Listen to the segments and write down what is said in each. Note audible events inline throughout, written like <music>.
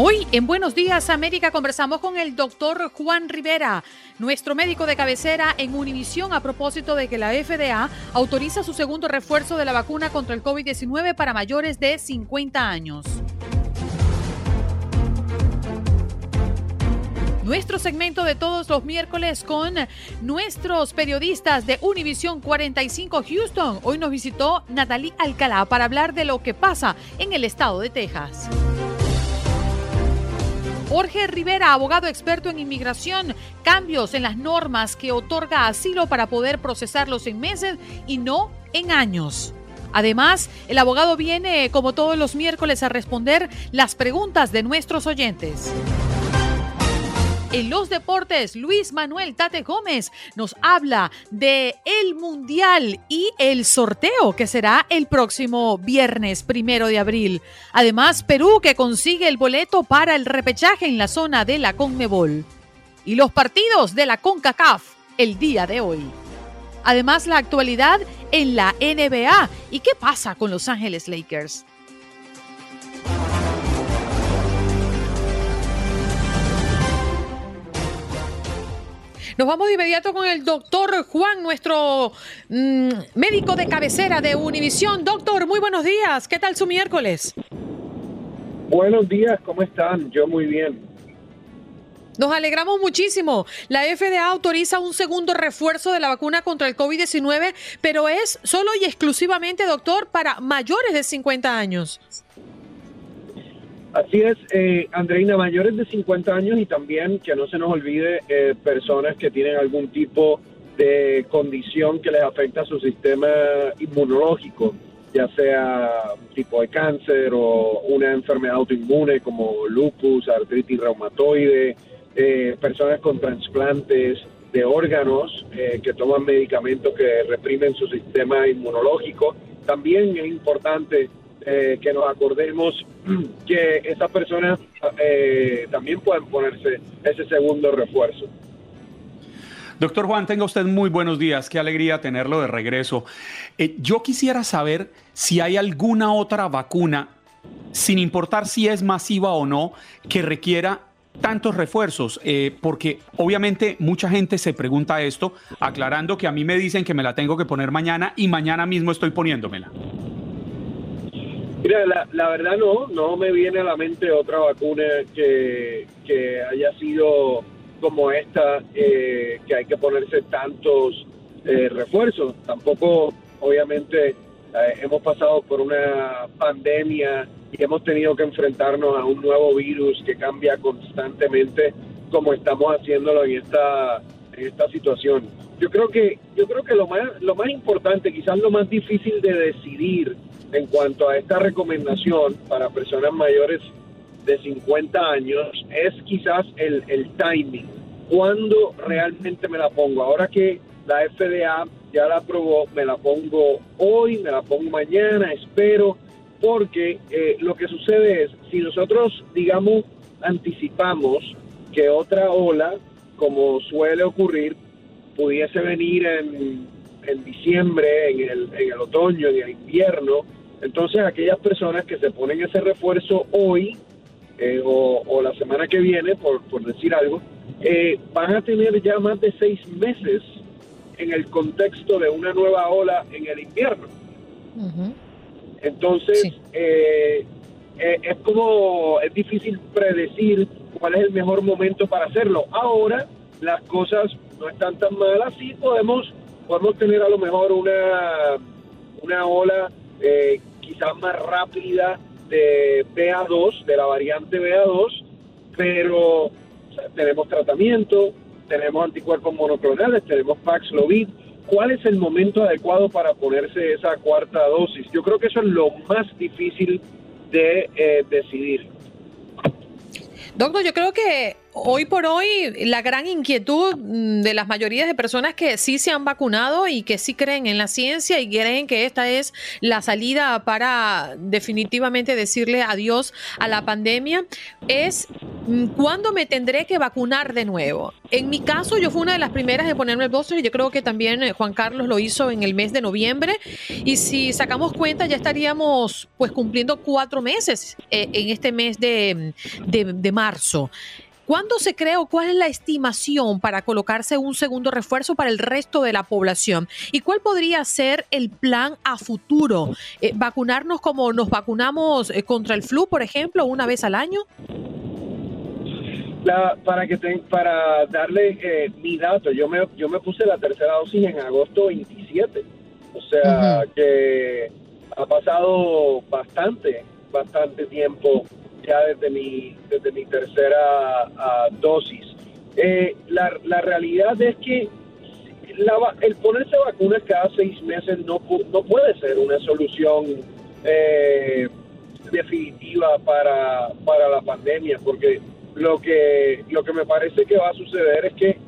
Hoy en Buenos Días América conversamos con el doctor Juan Rivera, nuestro médico de cabecera en Univisión a propósito de que la FDA autoriza su segundo refuerzo de la vacuna contra el COVID-19 para mayores de 50 años. Nuestro segmento de todos los miércoles con nuestros periodistas de Univisión 45 Houston. Hoy nos visitó Natalie Alcalá para hablar de lo que pasa en el estado de Texas. Jorge Rivera, abogado experto en inmigración, cambios en las normas que otorga asilo para poder procesarlos en meses y no en años. Además, el abogado viene, como todos los miércoles, a responder las preguntas de nuestros oyentes. En los deportes, Luis Manuel Tate Gómez nos habla de el Mundial y el sorteo que será el próximo viernes primero de abril. Además, Perú que consigue el boleto para el repechaje en la zona de la Conmebol. Y los partidos de la CONCACAF el día de hoy. Además, la actualidad en la NBA y qué pasa con Los Ángeles Lakers. Nos vamos de inmediato con el doctor Juan, nuestro mm, médico de cabecera de Univisión. Doctor, muy buenos días. ¿Qué tal su miércoles? Buenos días, ¿cómo están? Yo muy bien. Nos alegramos muchísimo. La FDA autoriza un segundo refuerzo de la vacuna contra el COVID-19, pero es solo y exclusivamente, doctor, para mayores de 50 años. Así es, eh, Andreina, mayores de 50 años y también que no se nos olvide eh, personas que tienen algún tipo de condición que les afecta su sistema inmunológico, ya sea tipo de cáncer o una enfermedad autoinmune como lupus, artritis reumatoide, eh, personas con trasplantes de órganos eh, que toman medicamentos que reprimen su sistema inmunológico. También es importante eh, que nos acordemos <clears throat> que esas personas eh, también pueden ponerse ese segundo refuerzo. Doctor Juan, tenga usted muy buenos días. Qué alegría tenerlo de regreso. Eh, yo quisiera saber si hay alguna otra vacuna, sin importar si es masiva o no, que requiera tantos refuerzos? porque obviamente mucha gente se pregunta esto, aclarando que a mí me dicen que me la tengo que poner mañana y mañana mismo estoy poniéndomela. Mira, la, verdad no, no me viene a la mente otra vacuna que, haya sido como esta, eh, que hay que ponerse tantos eh, refuerzos. Tampoco, obviamente, eh, hemos pasado por una pandemia y hemos tenido que enfrentarnos a un nuevo virus que cambia constantemente como estamos haciéndolo en esta, en esta situación. Yo creo que, yo creo que lo más, lo más importante, quizás lo más difícil de decidir, en cuanto a esta recomendación para personas mayores de 50 años es quizás el, el timing. ¿Cuándo realmente me la pongo? Ahora que la FDA ya la aprobó, me la pongo hoy, me la pongo mañana, espero, porque eh, lo que sucede es, si nosotros, digamos, anticipamos que otra ola, como suele ocurrir, pudiese venir en, en diciembre, en el, en el otoño, en el invierno, entonces, aquellas personas que se ponen ese refuerzo hoy eh, o, la semana que viene, por, decir algo, eh, van a tener ya más de seis meses en el contexto de una nueva ola en el invierno. Entonces, eh, es como, es difícil predecir cuál es el mejor momento para hacerlo. Ahora, las cosas no están tan malas, sí podemos, podemos tener a lo mejor una, una ola eh, quizás más rápida de BA2, de la variante BA2, pero tenemos tratamiento, tenemos anticuerpos monoclonales, tenemos Paxlovid. ¿Cuál es el momento adecuado para ponerse esa cuarta dosis? Yo creo que eso es lo más difícil de eh, decidir. Doctor, yo creo que hoy por hoy la gran inquietud mm, de las mayorías de personas que sí se han vacunado y que sí creen en la ciencia y creen que esta es la salida para definitivamente decirle adiós a la pandemia es mm, cuándo me tendré que vacunar de nuevo. En mi caso, yo fui una de las primeras de ponerme el booster y yo creo que también eh, Juan Carlos lo hizo en el mes de noviembre y si sacamos cuenta ya estaríamos pues cumpliendo cuatro meses eh, en este mes de, de, de marzo. ¿Cuándo se cree o cuál es la estimación para colocarse un segundo refuerzo para el resto de la población? ¿Y cuál podría ser el plan a futuro? Eh, ¿Vacunarnos como nos vacunamos eh, contra el flu, por ejemplo, una vez al año? para que para darle eh, mi dato, yo me, yo me puse la tercera dosis en agosto 27. O sea que ha pasado bastante, bastante tiempo ya desde mi, desde mi tercera ah, dosis. Eh, la, la, realidad es que el ponerse vacunas cada seis meses no, no puede ser una solución eh, definitiva para, para la pandemia, porque lo que, lo que me parece que va a suceder es que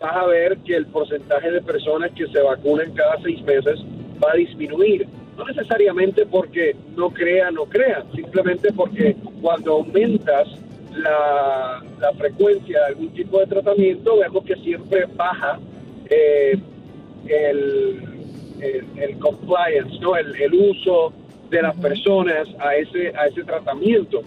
vas a ver que el porcentaje de personas que se vacunen cada seis meses va a disminuir no necesariamente porque no crea, no crea, simplemente porque cuando aumentas la, frecuencia de algún tipo de tratamiento, vemos que siempre baja eh, el, el, compliance, ¿no? El, uso de las personas a ese, a ese tratamiento.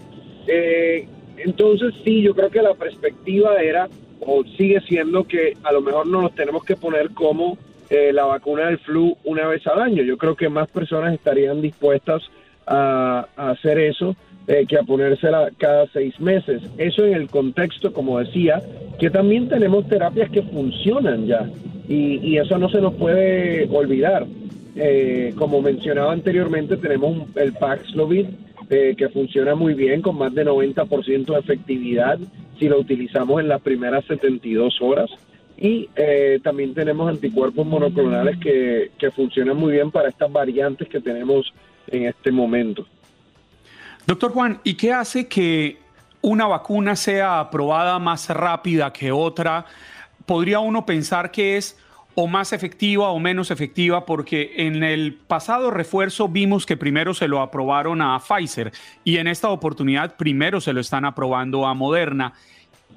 Eh, entonces, sí, yo creo que la perspectiva era, o sigue siendo, que a lo mejor no nos tenemos que poner como eh, la vacuna del flu una vez al año. Yo creo que más personas estarían dispuestas a, hacer eso eh, que a ponérsela cada seis meses. Eso en el contexto, como decía, que también tenemos terapias que funcionan ya y, eso no se nos puede olvidar. Eh, como mencionaba anteriormente, tenemos el Paxlovid que funciona muy bien con más de 90% de efectividad si lo utilizamos en las primeras 72 horas. Y eh, también tenemos anticuerpos monoclonales que, que funcionan muy bien para estas variantes que tenemos en este momento. Doctor Juan, ¿y qué hace que una vacuna sea aprobada más rápida que otra? ¿Podría uno pensar que es o más efectiva o menos efectiva? Porque en el pasado refuerzo vimos que primero se lo aprobaron a Pfizer y en esta oportunidad primero se lo están aprobando a Moderna.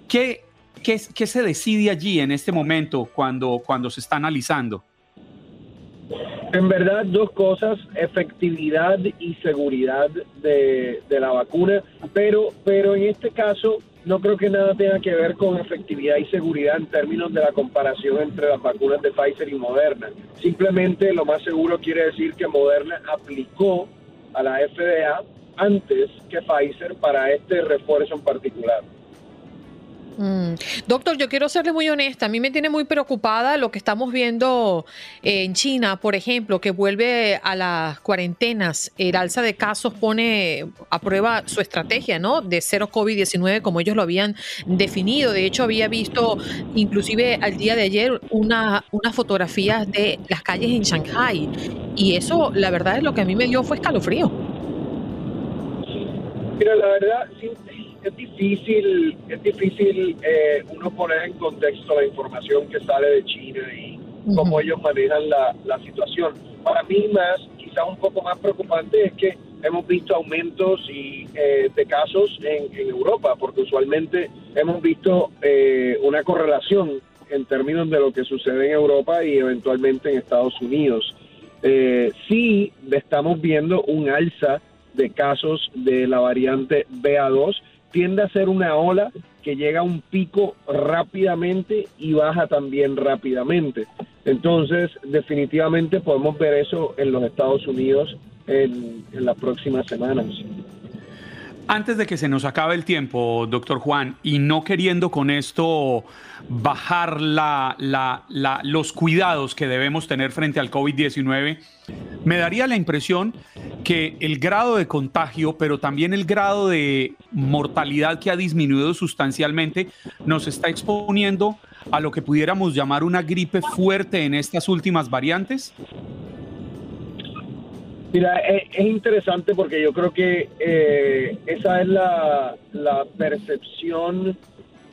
¿Qué ¿Qué, se decide allí en este momento cuando, cuando se está analizando? En verdad, dos cosas, efectividad y seguridad de, la vacuna, pero, pero en este caso no creo que nada tenga que ver con efectividad y seguridad en términos de la comparación entre las vacunas de Pfizer y Moderna. Simplemente lo más seguro quiere decir que Moderna aplicó a la FDA antes que Pfizer para este refuerzo en particular. Mm. Doctor, yo quiero serle muy honesta. A mí me tiene muy preocupada lo que estamos viendo eh, en China, por ejemplo, que vuelve a las cuarentenas. El alza de casos pone a prueba su estrategia, ¿no? De cero COVID-19, como ellos lo habían definido. De hecho, había visto, inclusive al día de ayer, una, unas fotografías de las calles en Shanghai. Y eso, la verdad, es lo que a mí me dio fue escalofrío. Mira, la verdad, es difícil, es difícil eh, uno poner en contexto la información que sale de China y cómo ellos manejan la, la situación. Para mí más, quizás un poco más preocupante es que hemos visto aumentos y, eh, de casos en, Europa, porque usualmente hemos visto eh, una correlación en términos de lo que sucede en Europa y eventualmente en Estados Unidos. Eh, sí estamos viendo un alza de casos de la variante BA2 tiende a ser una ola que llega a un pico rápidamente y baja también rápidamente. Entonces, definitivamente podemos ver eso en los Estados Unidos en, las próximas semanas. Antes de que se nos acabe el tiempo, doctor Juan, y no queriendo con esto bajar los cuidados que debemos tener frente al COVID-19, me daría la impresión que el grado de contagio, pero también el grado de mortalidad que ha disminuido sustancialmente, nos está exponiendo a lo que pudiéramos llamar una gripe fuerte en estas últimas variantes. Mira, es, interesante porque yo creo que eh, esa es la, percepción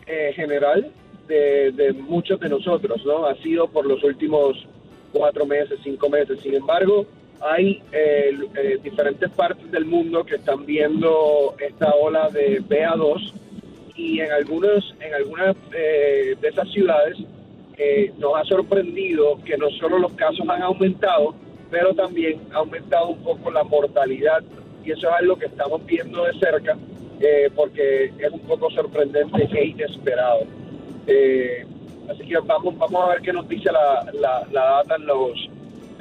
eh, general de, muchos de nosotros, ¿no? Ha sido por los últimos cuatro meses, cinco meses. Sin embargo, hay eh, diferentes partes del mundo que están viendo esta ola de BA2 y en algunos, en algunas de esas ciudades nos ha sorprendido que no solo los casos han aumentado, pero también ha aumentado un poco la mortalidad y eso es algo que estamos viendo de cerca eh, porque es un poco sorprendente e inesperado. Eh, así que vamos, vamos a ver qué nos dice la, la, data en, los,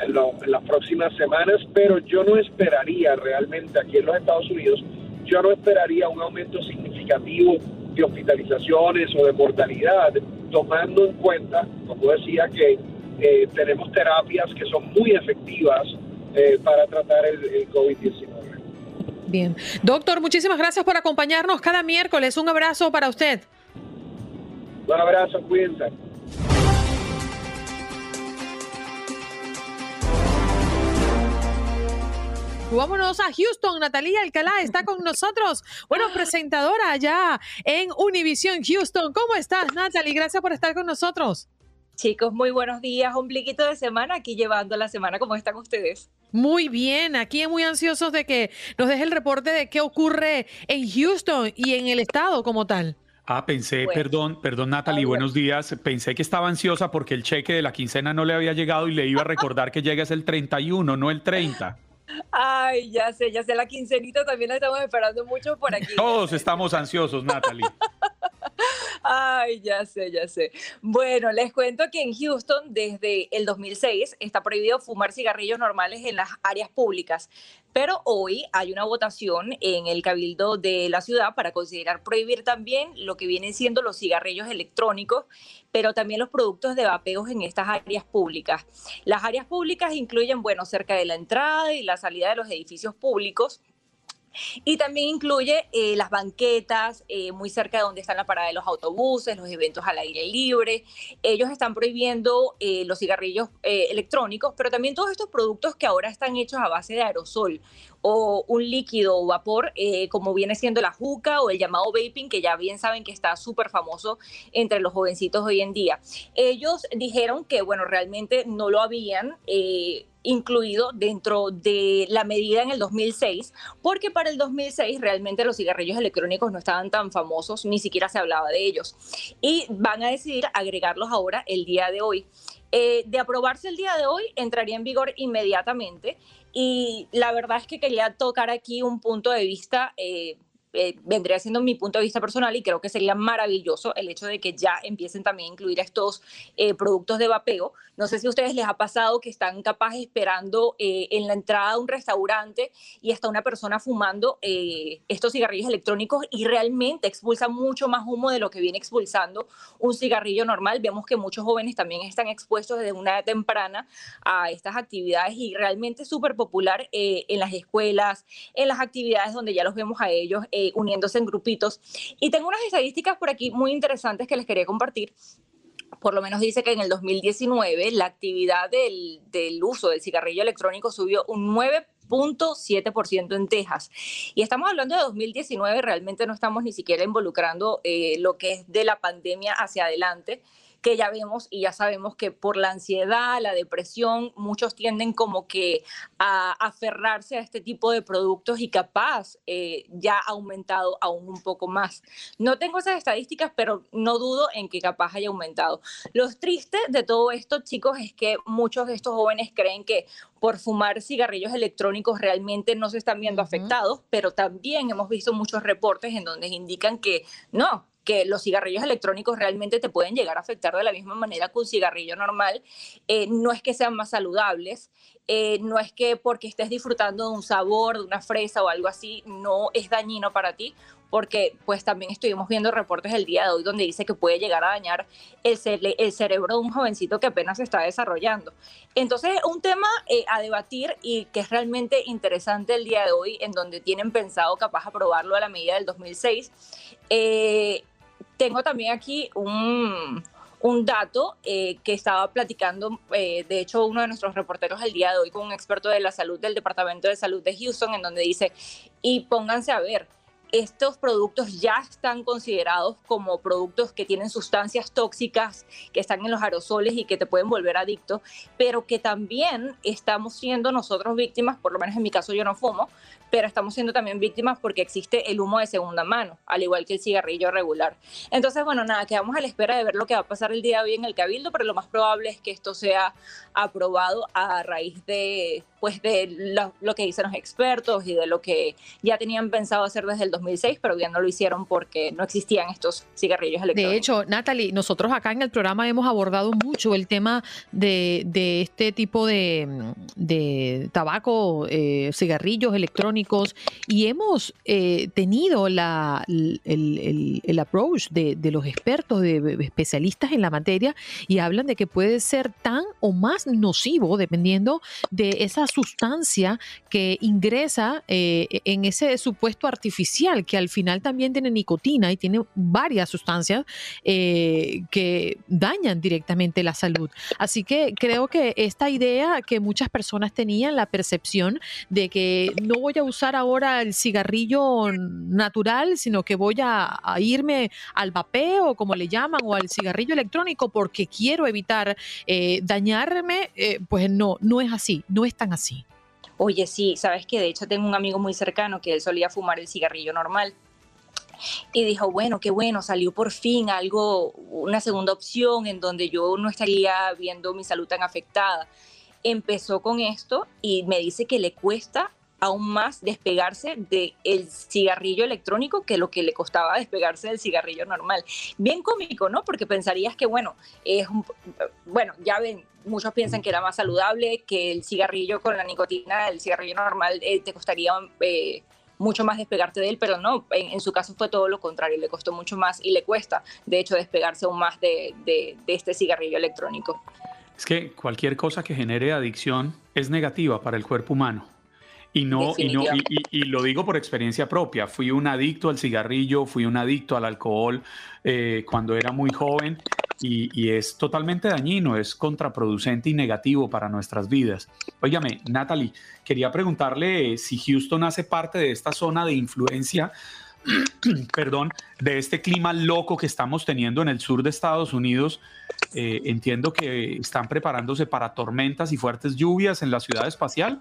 en, las próximas semanas, pero yo no esperaría realmente aquí en los Estados Unidos, yo no esperaría un aumento significativo de hospitalizaciones o de mortalidad, tomando en cuenta, como decía, que eh, tenemos terapias que son muy efectivas eh, para tratar el, COVID-19. Bien. Doctor, muchísimas gracias por acompañarnos cada miércoles. Un abrazo para usted. Un abrazo, cuídense. Vámonos a Houston. Natalia Alcalá está con nosotros. Bueno, presentadora allá en Univision Houston. ¿Cómo estás, Natalie? Gracias por estar con nosotros. Chicos, muy buenos días. Un pliquito de semana aquí llevando la semana. ¿Cómo están ustedes? Muy bien, aquí muy ansiosos de que nos deje el reporte de qué ocurre en Houston y en el estado como tal. Ah, pensé, perdón, perdón Natalie, buenos días. Pensé que estaba ansiosa porque el cheque de la quincena no le había llegado y le iba a recordar que llega es el 31, no el 30. Ay, ya sé, ya sé, la quincenita también la estamos esperando mucho por aquí. Todos estamos ansiosos, Natalie. <laughs> Ay, ya sé, ya sé. Bueno, les cuento que en Houston desde el 2006 está prohibido fumar cigarrillos normales en las áreas públicas, pero hoy hay una votación en el cabildo de la ciudad para considerar prohibir también lo que vienen siendo los cigarrillos electrónicos, pero también los productos de vapeos en estas áreas públicas. Las áreas públicas incluyen, bueno, cerca de la entrada y la salida de los edificios públicos y también incluye eh, las banquetas, eh, muy cerca de donde están la parada de los autobuses, los eventos al aire libre. Ellos están prohibiendo eh, los cigarrillos electrónicos, pero también todos estos productos que ahora están hechos a base de aerosol o un líquido o vapor, como viene siendo la juca o el llamado vaping, que ya bien saben que está súper famoso entre los jovencitos hoy en día. Ellos dijeron que, bueno, realmente no lo habían incluido dentro de la medida en el 2006, porque para el 2006 realmente los cigarrillos electrónicos no estaban tan famosos, ni siquiera se hablaba de ellos. Y van a decidir agregarlos ahora el día de hoy. Eh, de aprobarse el día de hoy, entraría en vigor inmediatamente. Y la verdad es que quería tocar aquí un punto de vista. Eh, eh, vendría siendo mi punto de vista personal y creo que sería maravilloso el hecho de que ya empiecen también a incluir estos eh, productos de vapeo. No sé si a ustedes les ha pasado que están capaz esperando eh, en la entrada de un restaurante y está una persona fumando estos cigarrillos electrónicos y realmente expulsa mucho más humo de lo que viene expulsando un cigarrillo normal. Vemos que muchos jóvenes también están expuestos desde una edad temprana a estas actividades y realmente es súper popular en las escuelas, en las actividades donde ya los vemos a ellos eh, uniéndose en grupitos. Y tengo unas estadísticas por aquí muy interesantes que les quería compartir por lo menos dice que en el 2019 la actividad del, del, uso del cigarrillo electrónico subió un 9.7% en Texas. Y estamos hablando de 2019, realmente no estamos ni siquiera involucrando eh, lo que es de la pandemia hacia adelante que ya vemos y ya sabemos que por la ansiedad, la depresión, muchos tienden como que a aferrarse a este tipo de productos y capaz eh, ya ha aumentado aún un poco más. No tengo esas estadísticas, pero no dudo en que capaz haya aumentado. Lo triste de todo esto, chicos, es que muchos de estos jóvenes creen que por fumar cigarrillos electrónicos realmente no se están viendo afectados, pero también hemos visto muchos reportes en donde indican que no, que los cigarrillos electrónicos realmente te pueden llegar a afectar de la misma manera que un cigarrillo normal. Eh, no es que sean más saludables, eh, no es que porque estés disfrutando de un sabor, de una fresa o algo así, no es dañino para ti, porque pues también estuvimos viendo reportes el día de hoy donde dice que puede llegar a dañar el, el cerebro de un jovencito que apenas se está desarrollando. Entonces, un tema eh, a debatir y que es realmente interesante el día de hoy, en donde tienen pensado capaz aprobarlo a la medida del 2006. Eh, tengo también aquí un, un dato eh, que estaba platicando, de hecho, uno de nuestros reporteros el día de hoy con un experto de la salud del Departamento de Salud de Houston, en donde dice, y pónganse a ver, estos productos ya están considerados como productos que tienen sustancias tóxicas, que están en los aerosoles y que te pueden volver adicto, pero que también estamos siendo nosotros víctimas, por lo menos en mi caso yo no fumo, pero estamos siendo también víctimas porque existe el humo de segunda mano, al igual que el cigarrillo regular. Entonces, bueno, nada, quedamos a la espera de ver lo que va a pasar el día de hoy en el Cabildo, pero lo más probable es que esto sea aprobado a raíz de, pues, de lo, que dicen los expertos y de lo que ya tenían pensado hacer desde el 2006, pero ya no lo hicieron porque no existían estos cigarrillos electrónicos. De hecho, Natalie, nosotros acá en el programa hemos abordado mucho el tema de, este tipo de, tabaco, eh, cigarrillos electrónicos y hemos eh, tenido la, el, approach de, los expertos, de especialistas en la materia y hablan de que puede ser tan o más nocivo dependiendo de esa sustancia que ingresa eh, en ese supuesto artificial que al final también tiene nicotina y tiene varias sustancias eh, que dañan directamente la salud. Así que creo que esta idea que muchas personas tenían, la percepción de que no voy a usar ahora el cigarrillo natural, sino que voy a, irme al vapeo, como le llaman, o al cigarrillo electrónico porque quiero evitar eh, dañarme, pues no, no es así, no es tan así. Oye, sí, sabes que de hecho tengo un amigo muy cercano que él solía fumar el cigarrillo normal. Y dijo, bueno, qué bueno, salió por fin algo, una segunda opción en donde yo no estaría viendo mi salud tan afectada. Empezó con esto y me dice que le cuesta aún más despegarse del cigarrillo electrónico que lo que le costaba despegarse del cigarrillo normal. Bien cómico, ¿no? Porque pensarías que, bueno, es bueno, ya ven, muchos piensan que era más saludable, que el cigarrillo con la nicotina, el cigarrillo normal, eh, te costaría eh, mucho más despegarte de él, pero no, en, su caso fue todo lo contrario, le costó mucho más y le cuesta, de hecho, despegarse aún más de, de este cigarrillo electrónico. Es que cualquier cosa que genere adicción es negativa para el cuerpo humano. Y no, y no, y, lo digo por experiencia propia. Fui un adicto al cigarrillo, fui un adicto al alcohol eh, cuando era muy joven y, es totalmente dañino, es contraproducente y negativo para nuestras vidas. Óigame, Natalie, quería preguntarle si Houston hace parte de esta zona de influencia, <clears throat> perdón, de este clima loco que estamos teniendo en el sur de Estados Unidos. Eh, entiendo que están preparándose para tormentas y fuertes lluvias en la ciudad espacial.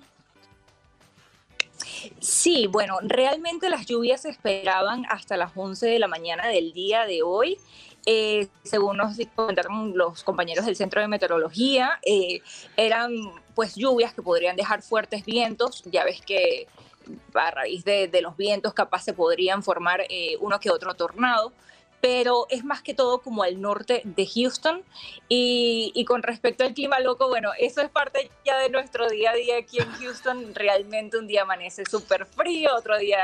Sí, bueno, realmente las lluvias se esperaban hasta las 11 de la mañana del día de hoy. Eh, según nos comentaron los compañeros del Centro de Meteorología, eh, eran pues lluvias que podrían dejar fuertes vientos. Ya ves que a raíz de, los vientos capaz se podrían formar eh, uno que otro tornado pero es más que todo como al norte de Houston. Y, con respecto al clima loco, bueno, eso es parte ya de nuestro día a día aquí en <laughs> Houston. Realmente un día amanece súper frío, otro día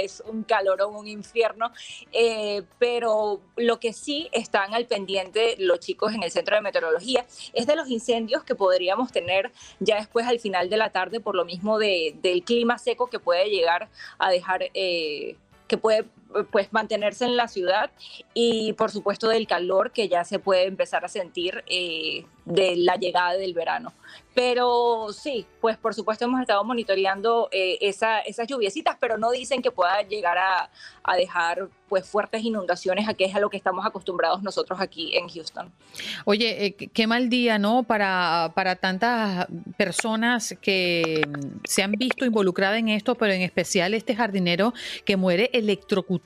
es un calorón, un infierno. Eh, pero lo que sí están al pendiente los chicos en el centro de meteorología es de los incendios que podríamos tener ya después al final de la tarde por lo mismo de, del clima seco que puede llegar a dejar... Eh, que puede pues mantenerse en la ciudad y por supuesto del calor que ya se puede empezar a sentir eh, de la llegada del verano. Pero sí, pues por supuesto hemos estado monitoreando eh, esas lluviecitas, pero no dicen que pueda llegar a, dejar pues fuertes inundaciones, a que es a lo que estamos acostumbrados nosotros aquí en Houston. Oye, eh, qué mal día, ¿no? Para, para tantas personas que se han visto involucradas en esto, pero en especial este jardinero que muere electrocutado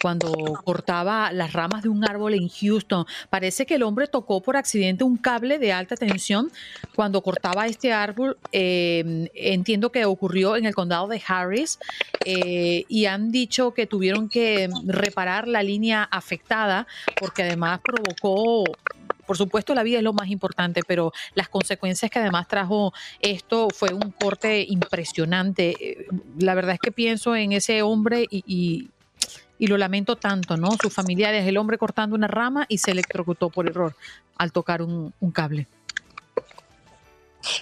cuando cortaba las ramas de un árbol en Houston. Parece que el hombre tocó por accidente un cable de alta tensión cuando cortaba este árbol, em, entiendo que ocurrió en el condado de Harris, eh, y han dicho que tuvieron que reparar la línea afectada, porque además provocó por supuesto la vida es lo más importante, pero las consecuencias que además trajo esto fue un corte impresionante. La verdad es que pienso en ese hombre y, lo lamento tanto, ¿no? Sus familiares, el hombre cortando una rama y se electrocutó por error al tocar un, cable.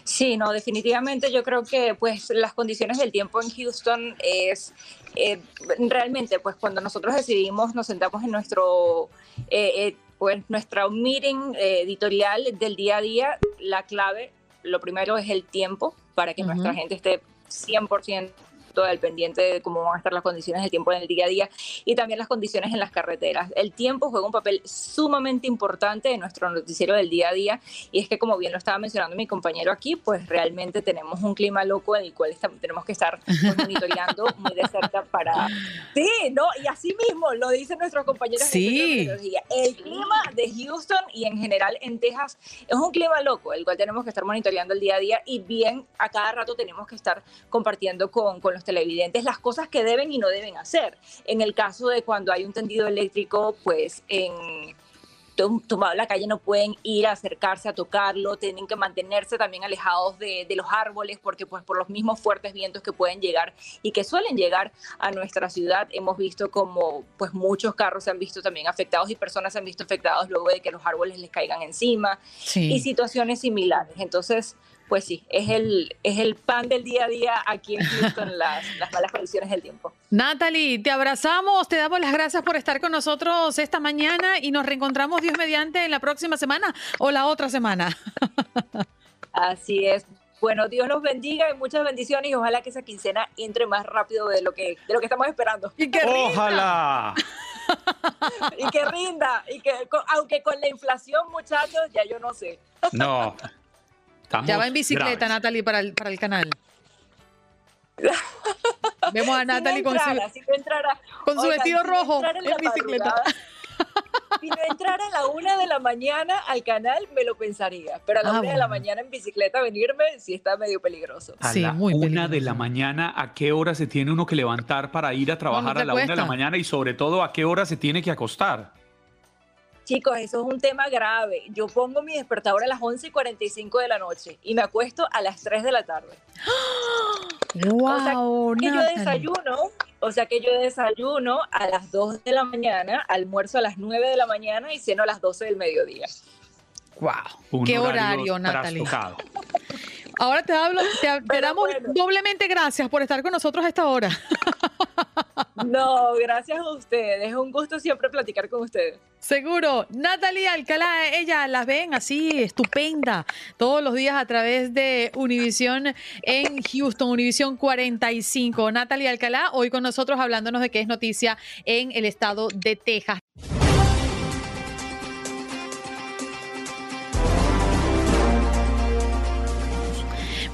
Sí, no, definitivamente yo creo que pues las condiciones del tiempo en Houston es eh, realmente pues cuando nosotros decidimos nos sentamos en nuestro eh, eh, pues nuestra meeting editorial del día a día, la clave, lo primero es el tiempo para que nuestra gente esté 100% al pendiente de cómo van a estar las condiciones del tiempo en el día a día y también las condiciones en las carreteras. El tiempo juega un papel sumamente importante en nuestro noticiero del día a día y es que como bien lo estaba mencionando mi compañero aquí, pues realmente tenemos un clima loco en el cual tenemos que estar monitoreando muy de cerca para... <laughs> Sí, no, y así mismo lo dicen nuestros compañeros. Sí. El clima de Houston y en general en Texas es un clima loco, el cual tenemos que estar monitoreando el día a día y bien a cada rato tenemos que estar compartiendo con, con los televidentes las cosas que deben y no deben hacer. En el caso de cuando hay un tendido eléctrico, pues en tomado la calle no pueden ir a acercarse a tocarlo, tienen que mantenerse también alejados de, de, los árboles porque pues por los mismos fuertes vientos que pueden llegar y que suelen llegar a nuestra ciudad hemos visto como pues muchos carros se han visto también afectados y personas se han visto afectados luego de que los árboles les caigan encima y situaciones similares. Entonces, pues sí, es el, es el pan del día a día aquí en Houston, <laughs> las, las malas condiciones del tiempo. Natalie, te abrazamos, te damos las gracias por estar con nosotros esta mañana y nos reencontramos Dios mediante en la próxima semana o la otra semana. <laughs> Así es. Bueno, Dios los bendiga y muchas bendiciones y ojalá que esa quincena entre más rápido de lo que, de lo que estamos esperando. Y que ojalá. <laughs> y que rinda. Y que, aunque con la inflación, muchachos, ya yo no sé. No, ya va en bicicleta, Natalie, para el, para el canal. <laughs> Vemos a Natalie con su, vestido rojo en, bicicleta. Si no entrara a la una de la mañana al canal, me lo pensaría. Pero a la ah, una de la mañana en bicicleta venirme sí está medio peligroso. A la una de la mañana, ¿a qué hora se tiene uno que levantar para ir a trabajar a la una de la mañana? Y sobre todo, ¿a qué hora se tiene que acostar? Chicos, eso es un tema grave. Yo pongo mi despertador a las 11 y 45 de la noche y me acuesto a las 3 de la tarde. ¡Wow! <gasps> O sea, que yo desayuno, o sea que yo desayuno a las 2 de la mañana, almuerzo a las 9 de la mañana y ceno a las 12 del mediodía. ¡Wow! ¡Qué horario, Natalie! <laughs> Ahora te hablo, te, damos doblemente gracias por estar con nosotros a esta hora. <laughs> No, gracias a ustedes. Es un gusto siempre platicar con ustedes. Seguro. Natalie Alcalá, ella la ven así, estupenda, todos los días a través de Univisión en Houston, Univisión 45. Natalie Alcalá, hoy con nosotros hablándonos de qué es noticia en el estado de Texas.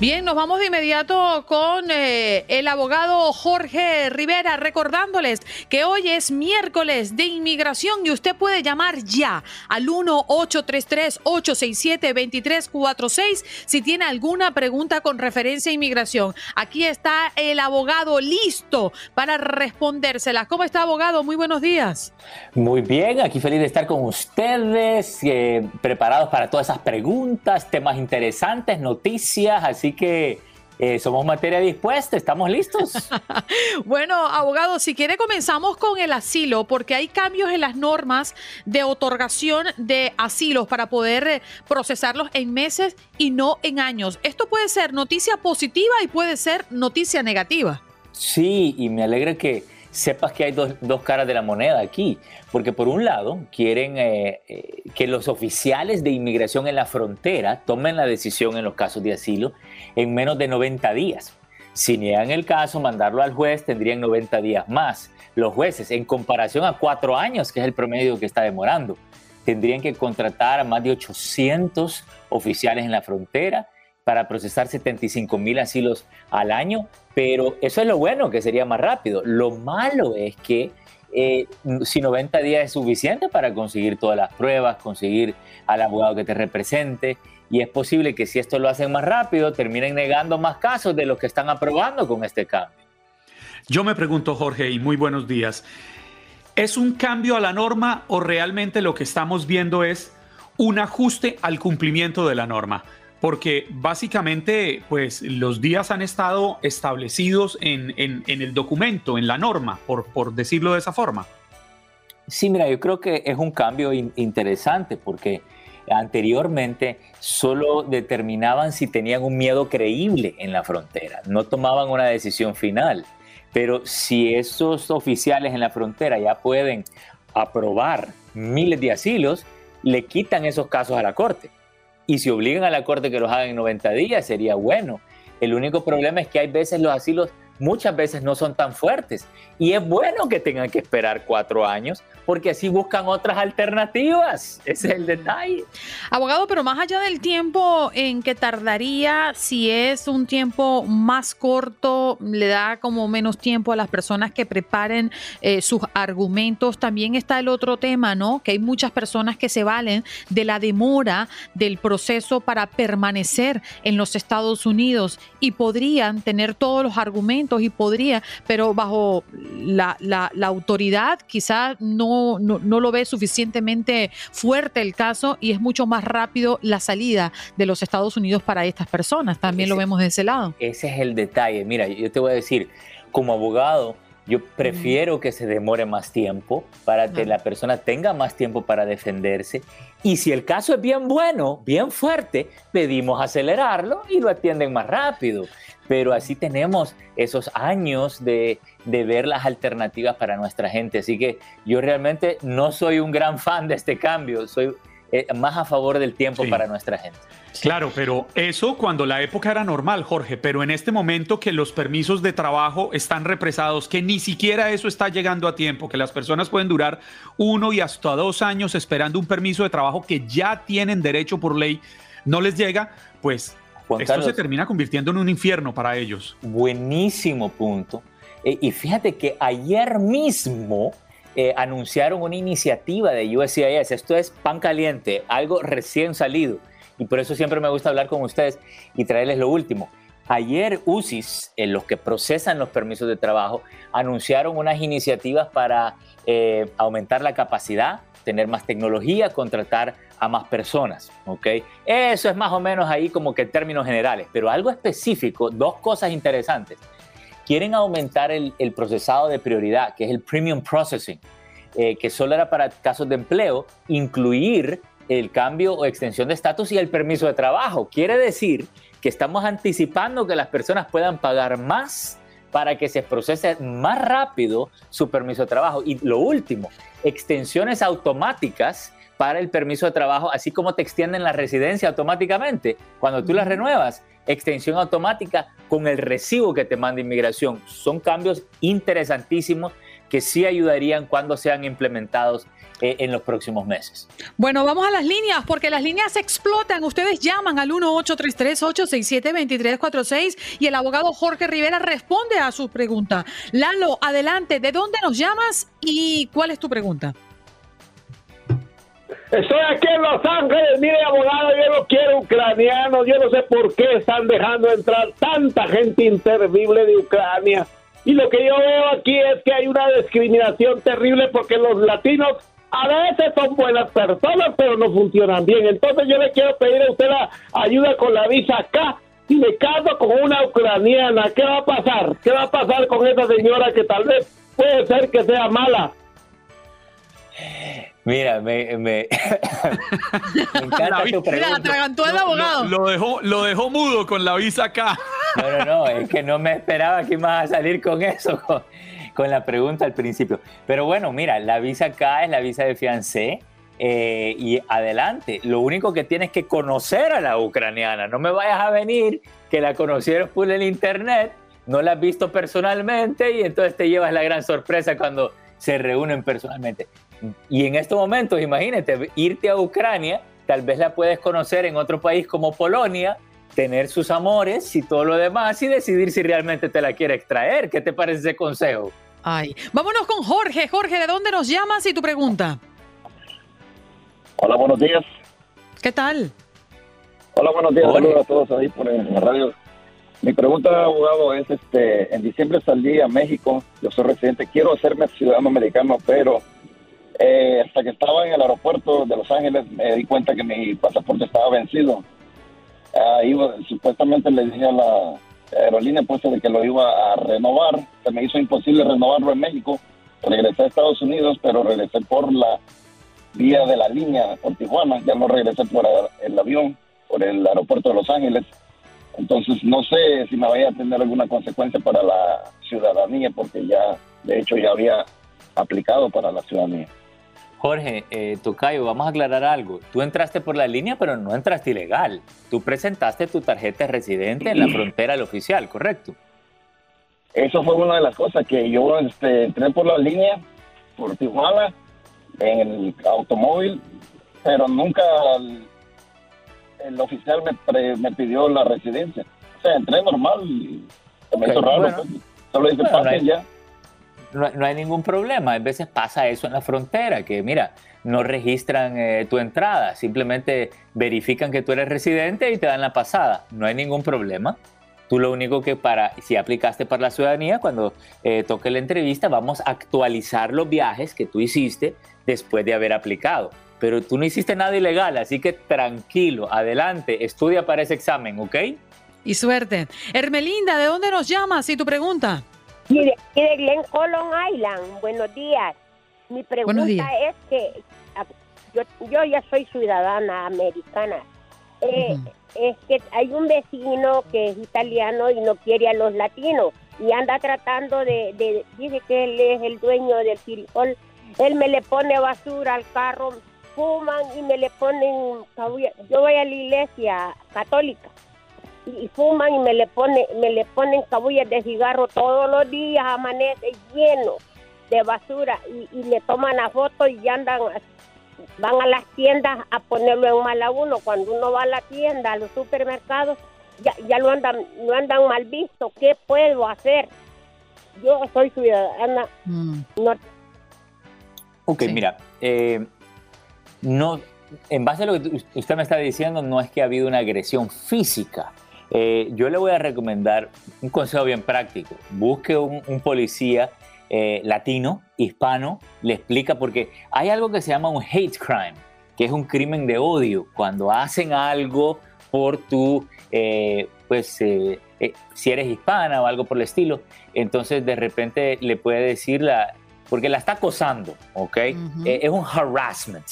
Bien, nos vamos de inmediato con eh, el abogado Jorge Rivera, recordándoles que hoy es miércoles de inmigración y usted puede llamar ya al 1-833-867-2346 si tiene alguna pregunta con referencia a inmigración. Aquí está el abogado listo para respondérselas. ¿Cómo está, abogado? Muy buenos días. Muy bien, aquí feliz de estar con ustedes, eh, preparados para todas esas preguntas, temas interesantes, noticias, así que eh, somos materia dispuesta, estamos listos. <laughs> bueno, abogado, si quiere comenzamos con el asilo, porque hay cambios en las normas de otorgación de asilos para poder eh, procesarlos en meses y no en años. Esto puede ser noticia positiva y puede ser noticia negativa. Sí, y me alegra que sepas que hay dos, caras de la moneda aquí, porque por un lado quieren eh, eh, que los oficiales de inmigración en la frontera tomen la decisión en los casos de asilo en menos de 90 días. Si niegan el caso, mandarlo al juez tendrían 90 días más. Los jueces, en comparación a cuatro años, que es el promedio que está demorando, tendrían que contratar a más de 800 oficiales en la frontera para procesar 75 mil asilos al año, pero eso es lo bueno, que sería más rápido. Lo malo es que eh, si 90 días es suficiente para conseguir todas las pruebas, conseguir al abogado que te represente, y es posible que si esto lo hacen más rápido, terminen negando más casos de los que están aprobando con este cambio. Yo me pregunto, Jorge, y muy buenos días. ¿Es un cambio a la norma o realmente lo que estamos viendo es un ajuste al cumplimiento de la norma? Porque básicamente, pues los días han estado establecidos en, el documento, en la norma, por, por decirlo de esa forma. Sí, mira, yo creo que es un cambio interesante porque anteriormente solo determinaban si tenían un miedo creíble en la frontera, no tomaban una decisión final. Pero si esos oficiales en la frontera ya pueden aprobar miles de asilos, le quitan esos casos a la Corte. Y si obligan a la Corte que los hagan en 90 días, sería bueno. El único problema es que hay veces los asilos muchas veces no son tan fuertes. Y es bueno que tengan que esperar cuatro años porque así buscan otras alternativas. Ese es el detalle. Abogado, pero más allá del tiempo en que tardaría, si es un tiempo más corto, le da como menos tiempo a las personas que preparen eh, sus argumentos. También está el otro tema, ¿no? Que hay muchas personas que se valen de la demora del proceso para permanecer en los Estados Unidos y podrían tener todos los argumentos y podría, pero bajo la, la, la autoridad quizás no no, lo ve suficientemente fuerte el caso y es mucho más rápido la salida de los Estados Unidos para estas personas. También lo vemos de ese lado. Ese es el detalle. Mira, yo te voy a decir, como abogado, yo prefiero que se demore más tiempo para que la persona tenga más tiempo para defenderse. Y si el caso es bien bueno, bien fuerte, pedimos acelerarlo y lo atienden más rápido. Pero así tenemos esos años de, ver las alternativas para nuestra gente. Así que yo realmente no soy un gran fan de este cambio, soy eh, más a favor del tiempo para nuestra gente. Claro, pero eso cuando la época era normal, Jorge, pero en este momento que los permisos de trabajo están represados, que ni siquiera eso está llegando a tiempo, que las personas pueden durar uno y hasta dos años esperando un permiso de trabajo que ya tienen derecho por ley, no les llega, pues esto se termina convirtiendo en un infierno para ellos. Buenísimo punto. Eh, y fíjate que ayer mismo eh, anunciaron una iniciativa de USCIS. Esto es pan caliente, algo recién salido y por eso siempre me gusta hablar con ustedes y traerles lo último. Ayer UCIS, en los que procesan los permisos de trabajo, anunciaron unas iniciativas para eh, aumentar la capacidad, tener más tecnología, contratar a más personas. ¿ok? Eso es más o menos ahí como que términos generales, pero algo específico, dos cosas interesantes. Quieren aumentar el, procesado de prioridad, que es el premium processing, eh, que solo era para casos de empleo, incluir el cambio o extensión de estatus y el permiso de trabajo. Quiere decir que estamos anticipando que las personas puedan pagar más para que se procese más rápido su permiso de trabajo. Y lo último, extensiones automáticas para el permiso de trabajo, así como te extienden la residencia automáticamente. Cuando tú la renuevas, extensión automática con el recibo que te manda inmigración. Son cambios interesantísimos que sí ayudarían cuando sean implementados eh, en los próximos meses. Bueno, vamos a las líneas, porque las líneas explotan. Ustedes llaman al 1-833-867-2346 y el abogado Jorge Rivera responde a su pregunta. Lalo, adelante, ¿de dónde nos llamas y cuál es tu pregunta? Estoy aquí en Los Ángeles, mire abogado, yo no quiero ucranianos, yo no sé por qué están dejando entrar tanta gente inservible de Ucrania. Y lo que yo veo aquí es que hay una discriminación terrible porque los latinos a veces son buenas personas, pero no funcionan bien. Entonces yo le quiero pedir a usted la ayuda con la visa acá. Si me caso con una ucraniana, ¿qué va a pasar? ¿Qué va a pasar con esa señora que tal vez puede ser que sea mala? Mira, me, me, <laughs> encanta tu pregunta. el abogado. Lo, dejó, lo dejó mudo con la visa acá. No, no, no, es que no me esperaba que ibas a salir con eso con la pregunta al principio. Pero bueno, mira, la visa acá es la visa de fiancé. Eh, y adelante, lo único que tienes que conocer a la ucraniana. No me vayas a venir que la conocieron por el internet, no la has visto personalmente y entonces te llevas la gran sorpresa cuando se reúnen personalmente. Y en estos momentos, imagínate, irte a Ucrania, tal vez la puedes conocer en otro país como Polonia, tener sus amores y todo lo demás y decidir si realmente te la quiere extraer. ¿Qué te parece ese consejo? Ay, vámonos con Jorge. Jorge, ¿de dónde nos llamas y tu pregunta? Hola, buenos días. ¿Qué tal? Hola, buenos días. Saludos a todos ahí por la radio. Mi pregunta, abogado, es, este, en diciembre salí a México, yo soy residente, quiero hacerme ciudadano americano, pero Eh, hasta que estaba en el aeropuerto de Los Ángeles me di cuenta que mi pasaporte estaba vencido. Ahí supuestamente le dije a la aerolínea puesto de que lo iba a renovar. Se me hizo imposible renovarlo en México. Regresé a Estados Unidos, pero regresé por la vía de la línea por Tijuana. Ya no regresé por el avión, por el aeropuerto de Los Ángeles. Entonces no sé si me vaya a tener alguna consecuencia para la ciudadanía, porque ya, de hecho, ya había aplicado para la ciudadanía. Jorge, eh, Tocayo, vamos a aclarar algo. Tú entraste por la línea, pero no entraste ilegal. Tú presentaste tu tarjeta de residente en la frontera del oficial, ¿correcto? Eso fue una de las cosas que yo este, entré por la línea, por Tijuana, en el automóvil, pero nunca el, oficial me, me, pidió la residencia. O sea, entré normal y me hizo raro. Pues. Solo dice, bueno, ya no, hay ningún problema. A veces pasa eso en la frontera, que mira, no registran eh, tu entrada, simplemente verifican que tú eres residente y te dan la pasada. No hay ningún problema. Tú lo único que para, si aplicaste para la ciudadanía, cuando eh, toque la entrevista, vamos a actualizar los viajes que tú hiciste después de haber aplicado. Pero tú no hiciste nada ilegal, así que tranquilo, adelante, estudia para ese examen, ¿ok? Y suerte. Hermelinda, ¿de dónde nos llamas? ¿Y tu pregunta? Mire, de Glen Colon Island, buenos días. Mi pregunta es que ah, yo, ya soy ciudadana americana. Eh, es que hay un vecino que es italiano y no quiere a los latinos y anda tratando de, dice que él es el dueño del frijol. Él me le pone basura al carro, fuman y me le ponen, yo voy a la iglesia católica y fuman y me le pone me le ponen cabullas de cigarro todos los días amanece lleno de basura y, y le toman la foto y ya andan van a las tiendas a ponerlo en mal a uno. Cuando uno va a la tienda a los supermercados ya, ya lo andan no andan mal visto. Qué puedo hacer yo soy ciudadana mm. ok mira eh, no en base a lo que usted me está diciendo no es que ha habido una agresión física eh, yo le voy a recomendar un consejo bien práctico. Busque un, policía eh, latino, hispano, le explica porque hay algo que se llama un hate crime, que es un crimen de odio. Cuando hacen algo por tu, eh, pues, si eres hispana o algo por el estilo, entonces de repente le puede decir la, porque la está acosando, ¿ok? es un harassment.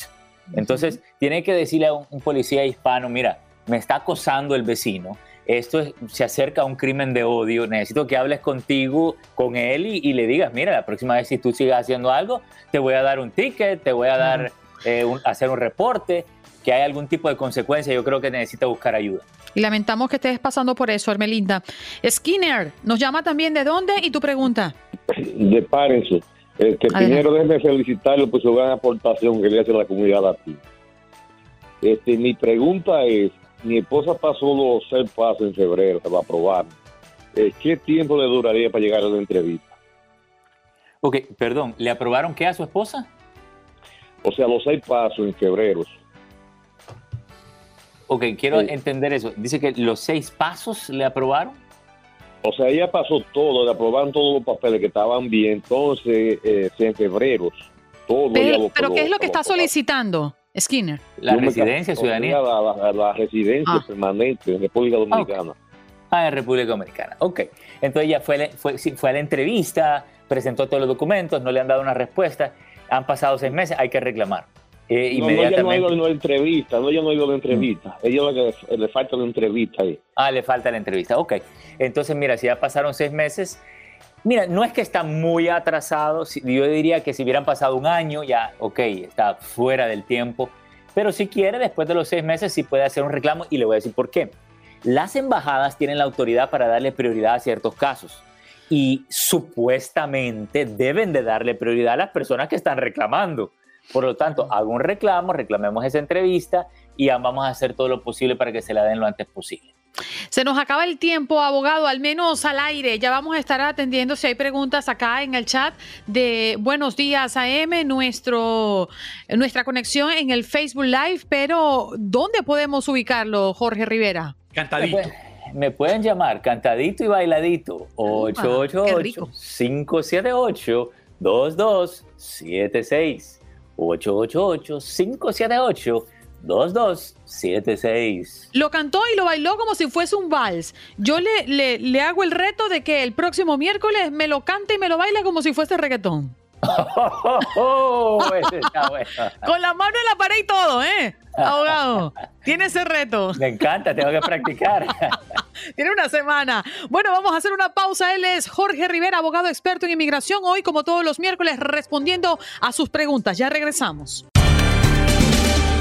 Entonces tiene que decirle a un policía hispano, mira, me está acosando el vecino esto se acerca a un crimen de odio, necesito que hables contigo, con él y, le digas, mira, la próxima vez si tú sigas haciendo algo, te voy a dar un ticket, te voy a dar, eh, hacer un reporte, que hay algún tipo de consecuencia, yo creo que necesita buscar ayuda. Y lamentamos que estés pasando por eso, Hermelinda. Skinner, nos llama también de dónde y tu pregunta. De Párense. Este, primero déjeme felicitarlo por su gran aportación que le hace a la comunidad ti. Este, mi pregunta es, mi esposa pasó los seis pasos en febrero, se va a aprobar. Eh, ¿Qué tiempo le duraría para llegar a la entrevista? Ok, perdón, ¿le aprobaron qué a su esposa? O sea, los seis pasos en febrero. Ok, quiero entender eso. Dice que los seis pasos le aprobaron. O sea, ella pasó todo, le aprobaron todos los papeles que estaban bien. Entonces, eh, en febrero, todo. Pero, pero ¿qué es lo que está solicitando? Skinner. La residencia, ciudadanía. La, residencia ah. permanente en República Dominicana. Ah, en República Dominicana. Ok. Entonces ya fue, fue, fue a la entrevista, presentó todos los documentos, no le han dado una respuesta. Han pasado seis meses, hay que reclamar. Eh, no, inmediatamente. no, ella no ha ido a la entrevista, no, ella no ha ido a la entrevista. Mm. Ella le, le falta la entrevista ahí. Ah, le falta la entrevista, ok. Entonces, mira, si ya pasaron seis meses, Mira, no es que está muy atrasado, yo diría que si hubieran pasado un año, ya, ok, está fuera del tiempo, pero si quiere, después de los seis meses, sí puede hacer un reclamo y le voy a decir por qué. Las embajadas tienen la autoridad para darle prioridad a ciertos casos y supuestamente deben de darle prioridad a las personas que están reclamando. Por lo tanto, hago un reclamo, reclamemos esa entrevista y vamos a hacer todo lo posible para que se la den lo antes posible. Se nos acaba el tiempo, abogado, al menos al aire. Ya vamos a estar atendiendo si hay preguntas acá en el chat de Buenos Días AM, nuestro, nuestra conexión en el Facebook Live, pero ¿dónde podemos ubicarlo, Jorge Rivera? Cantadito. Me pueden llamar cantadito y bailadito 888 578 2276 888-578-2276. Lo cantó y lo bailó como si fuese un vals. Yo le, le, le hago el reto de que el próximo miércoles me lo cante y me lo baile como si fuese reggaetón. <laughs> Con la mano en la pared y todo, ¿eh? Abogado, tiene ese reto. Me encanta, tengo que practicar. <laughs> tiene una semana. Bueno, vamos a hacer una pausa. Él es Jorge Rivera, abogado experto en inmigración. Hoy, como todos los miércoles, respondiendo a sus preguntas. Ya regresamos.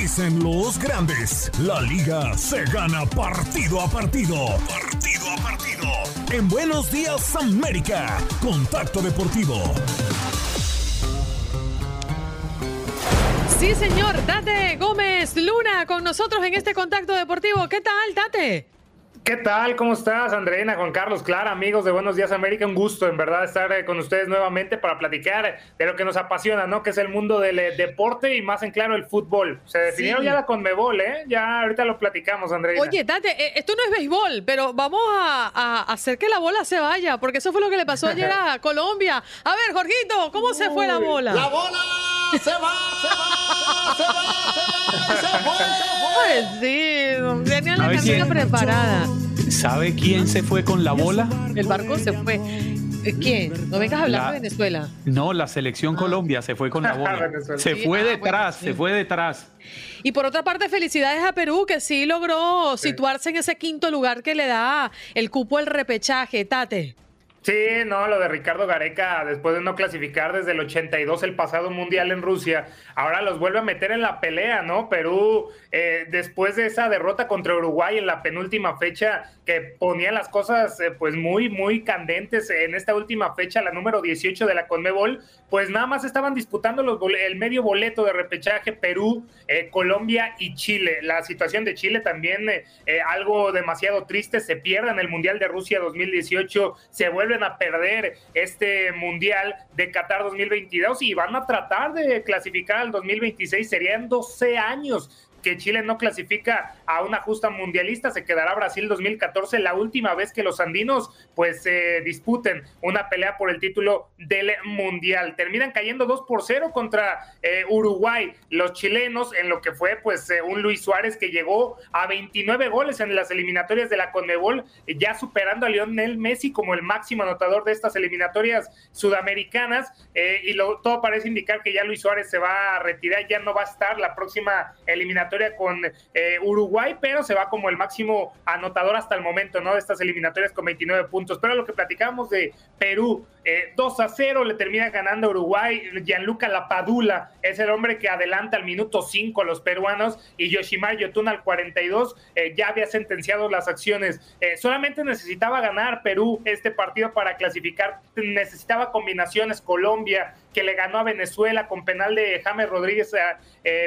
Dicen los grandes, la liga se gana partido a partido. Partido a partido. En Buenos Días América, Contacto Deportivo. Sí, señor, Tate Gómez Luna con nosotros en este Contacto Deportivo. ¿Qué tal, Tate? ¿Qué tal? ¿Cómo estás, Andreina, Juan Carlos, Clara, amigos de Buenos Días América? Un gusto, en verdad, estar eh, con ustedes nuevamente para platicar de lo que nos apasiona, ¿no? Que es el mundo del eh, deporte y más en claro el fútbol. Se definieron ya la Conmebol, ¿eh? Ya ahorita lo platicamos, Andreina. Oye, Date, eh, esto no es béisbol, pero vamos a, hacer que la bola se vaya, porque eso fue lo que le pasó ayer a <laughs> Colombia. A ver, Jorgito, ¿cómo se fue la bola? ¡La bola se va! ¡Se va! ¡Se va! ¡Se va! Pues sí, tenían la camina preparada. ¿Sabe quién se fue con la bola? El barco se fue. Eh, ¿Quién? No vengas a hablar de Venezuela. No, la selección ah. Colombia se fue con la <laughs> bola. se fue ah, detrás, se fue detrás. Y por otra parte, felicidades a Perú, que sí logró situarse en ese quinto lugar que le da el cupo al repechaje. Tate. Sí, no, lo de Ricardo Gareca, después de no clasificar desde el 82 el pasado mundial en Rusia, ahora los vuelve a meter en la pelea, ¿no? Perú, eh, después de esa derrota contra Uruguay en la penúltima fecha, que ponía las cosas eh, pues muy, muy candentes en esta última fecha, la número 18 de la Conmebol, pues nada más estaban disputando los el medio boleto de repechaje Perú, eh, Colombia y Chile. La situación de Chile también algo demasiado triste, se pierde en el Mundial de Rusia 2018, se vuelve a perder este Mundial de Qatar 2022 y van a tratar de clasificar al 2026, serían 12 años que Chile no clasifica a una justa mundialista, se quedará Brasil 2014, la última vez que los andinos pues se disputen una pelea por el título del mundial. Terminan cayendo 2 por 0 contra eh, Uruguay, los chilenos, en lo que fue pues eh, un Luis Suárez que llegó a 29 goles en las eliminatorias de la Conmebol, ya superando a Lionel Messi como el máximo anotador de estas eliminatorias sudamericanas, eh, y lo, todo parece indicar que ya Luis Suárez se va a retirar, ya no va a estar la próxima eliminatoria con eh, Uruguay, pero se va como el máximo anotador hasta el momento, ¿no? De estas eliminatorias con 29 puntos. Pero lo que platicamos de Perú, 2 eh, a 0 le termina ganando Uruguay. Gianluca Lapadula es el hombre que adelanta al minuto 5 a los peruanos y Yoshimar Yotun al 42 eh, ya había sentenciado las acciones. solamente necesitaba ganar Perú este partido para clasificar. Necesitaba combinaciones Colombia, que le ganó a Venezuela con penal de James Rodríguez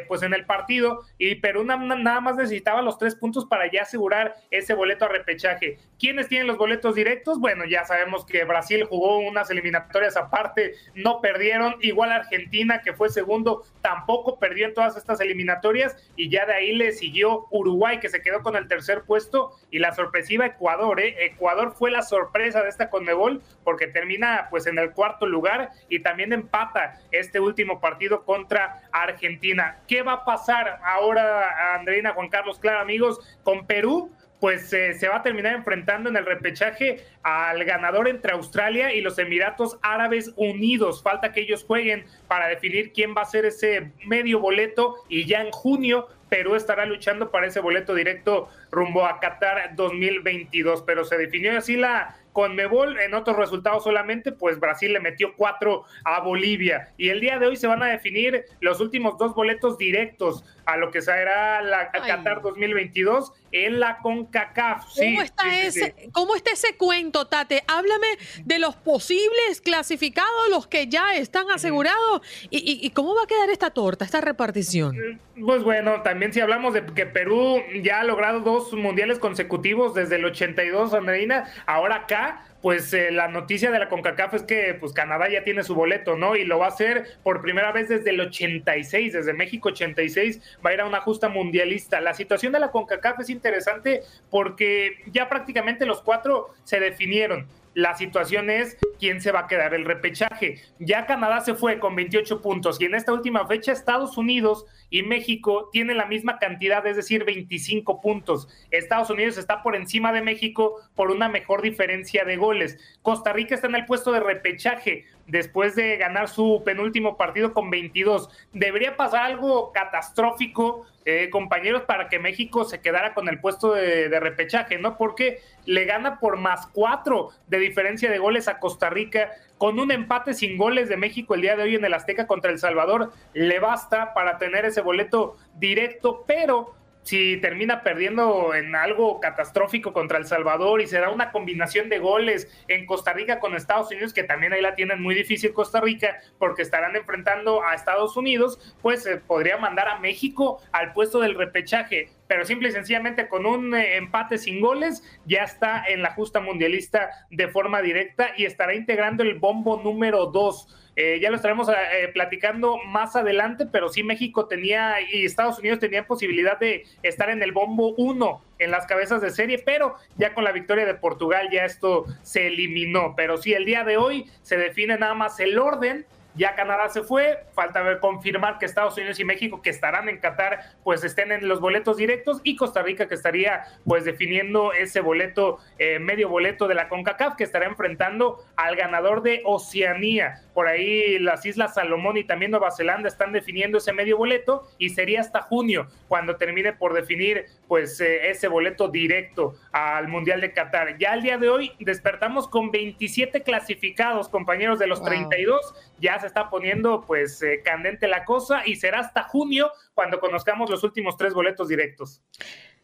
pues en el partido y Perú nada más necesitaba los tres puntos para ya asegurar ese boleto a repechaje. ¿Quiénes tienen los boletos directos? Bueno, ya sabemos que Brasil jugó unas eliminatorias aparte, no perdieron, igual Argentina, que fue segundo, tampoco perdió en todas estas eliminatorias, y ya de ahí le siguió Uruguay, que se quedó con el tercer puesto, y la sorpresiva Ecuador, ¿eh? Ecuador fue la sorpresa de esta Conmebol, porque termina pues en el cuarto lugar y también empata este último partido contra Argentina. ¿Qué va a pasar ahora? Andreina, Juan Carlos, claro, amigos, con Perú pues eh, se va a terminar enfrentando en el repechaje al ganador entre Australia y los Emiratos Árabes Unidos. Falta que ellos jueguen para definir quién va a ser ese medio boleto y ya en junio Perú estará luchando para ese boleto directo rumbo a Qatar 2022, pero se definió así la Conmebol en otros resultados solamente, pues Brasil le metió cuatro a Bolivia. Y el día de hoy se van a definir los últimos dos boletos directos a lo que será la Qatar 2022 en la CONCACAF. ¿Cómo, está ese, ¿Cómo está ese cuento, Tate? Háblame de los posibles clasificados, los que ya están asegurados, y, cómo va a quedar esta torta, esta repartición. Mm, pues bueno, también si hablamos de que Perú ya ha logrado dos mundiales consecutivos desde el 82, Andreina, ahora acá pues eh, la noticia de la CONCACAF es que pues Canadá ya tiene su boleto, ¿no? Y lo va a hacer por primera vez desde el 86, desde México 86, va a ir a una justa mundialista. La situación de la CONCACAF es interesante porque ya prácticamente los cuatro se definieron. La situación es quién se va a quedar el repechaje. Ya Canadá se fue con 28 puntos y en esta última fecha Estados Unidos y México tienen la misma cantidad, es decir, 25 puntos. Estados Unidos está por encima de México por una mejor diferencia de goles. Costa Rica está en el puesto de repechaje después de ganar su penúltimo partido con 22. Debería pasar algo catastrófico, eh, compañeros, para que México se quedara con el puesto de, de, repechaje, ¿no? Porque le gana por más cuatro de diferencia de goles a Costa Rica, con un empate sin goles de México el día de hoy en el Azteca contra El Salvador, le basta para tener ese boleto directo, pero si termina perdiendo en algo catastrófico contra El Salvador y se da una combinación de goles en Costa Rica con Estados Unidos, que también ahí la tienen muy difícil Costa Rica porque estarán enfrentando a Estados Unidos, pues se podría mandar a México al puesto del repechaje pero simple y sencillamente con un eh, empate sin goles ya está en la justa mundialista de forma directa y estará integrando el bombo número dos. Eh, ya lo estaremos eh, platicando más adelante, pero sí México tenía y Estados Unidos tenían posibilidad de estar en el bombo uno en las cabezas de serie, pero ya con la victoria de Portugal ya esto se eliminó. Pero sí, el día de hoy se define nada más el orden ya Canadá se fue, falta ver, confirmar que Estados Unidos y México que estarán en Qatar pues estén en los boletos directos y Costa Rica que estaría pues definiendo ese boleto, eh, medio boleto de la CONCACAF que estará enfrentando al ganador de Oceanía. Por ahí las Islas Salomón y también Nueva Zelanda están definiendo ese medio boleto y sería hasta junio cuando termine por definir pues eh, ese boleto directo al Mundial de Qatar. Ya al día de hoy despertamos con 27 clasificados compañeros de los 32, ya se está poniendo pues eh, candente la cosa y será hasta junio cuando conozcamos los últimos tres boletos directos.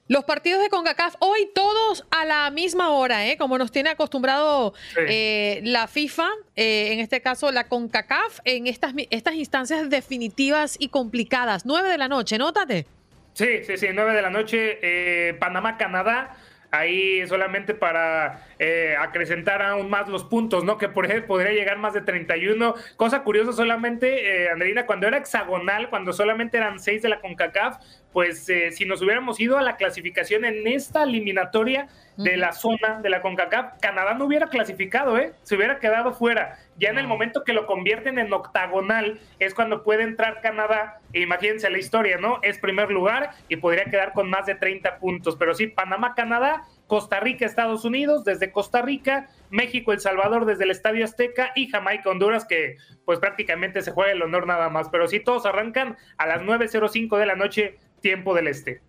Los partidos de CONCACAF hoy todos a la misma hora, ¿eh? como nos tiene acostumbrado eh, la FIFA, eh, en este caso la CONCACAF, en estas, estas instancias definitivas y complicadas. Nueve de la noche, nótate. Sí, sí, sí, nueve de la noche, Panamá, Canadá ahí solamente para eh, acrecentar aún más los puntos, ¿no? Que por ejemplo podría llegar más de 31. Cosa curiosa solamente, eh, Andreina, cuando era hexagonal, cuando solamente eran seis de la CONCACAF, pues eh, si nos hubiéramos ido a la clasificación en esta eliminatoria de la zona de la CONCACAF, Canadá no hubiera clasificado, ¿eh? Se hubiera quedado fuera. Ya en el momento que lo convierten en octagonal es cuando puede entrar Canadá. E imagínense la historia, ¿no? Es primer lugar y podría quedar con más de 30 puntos. Pero sí, Panamá, Canadá, Costa Rica, Estados Unidos, desde Costa Rica, México, El Salvador desde el Estadio Azteca y Jamaica, Honduras, que pues prácticamente se juega el honor nada más. Pero sí, todos arrancan a las 9.05 de la noche tiempo del este.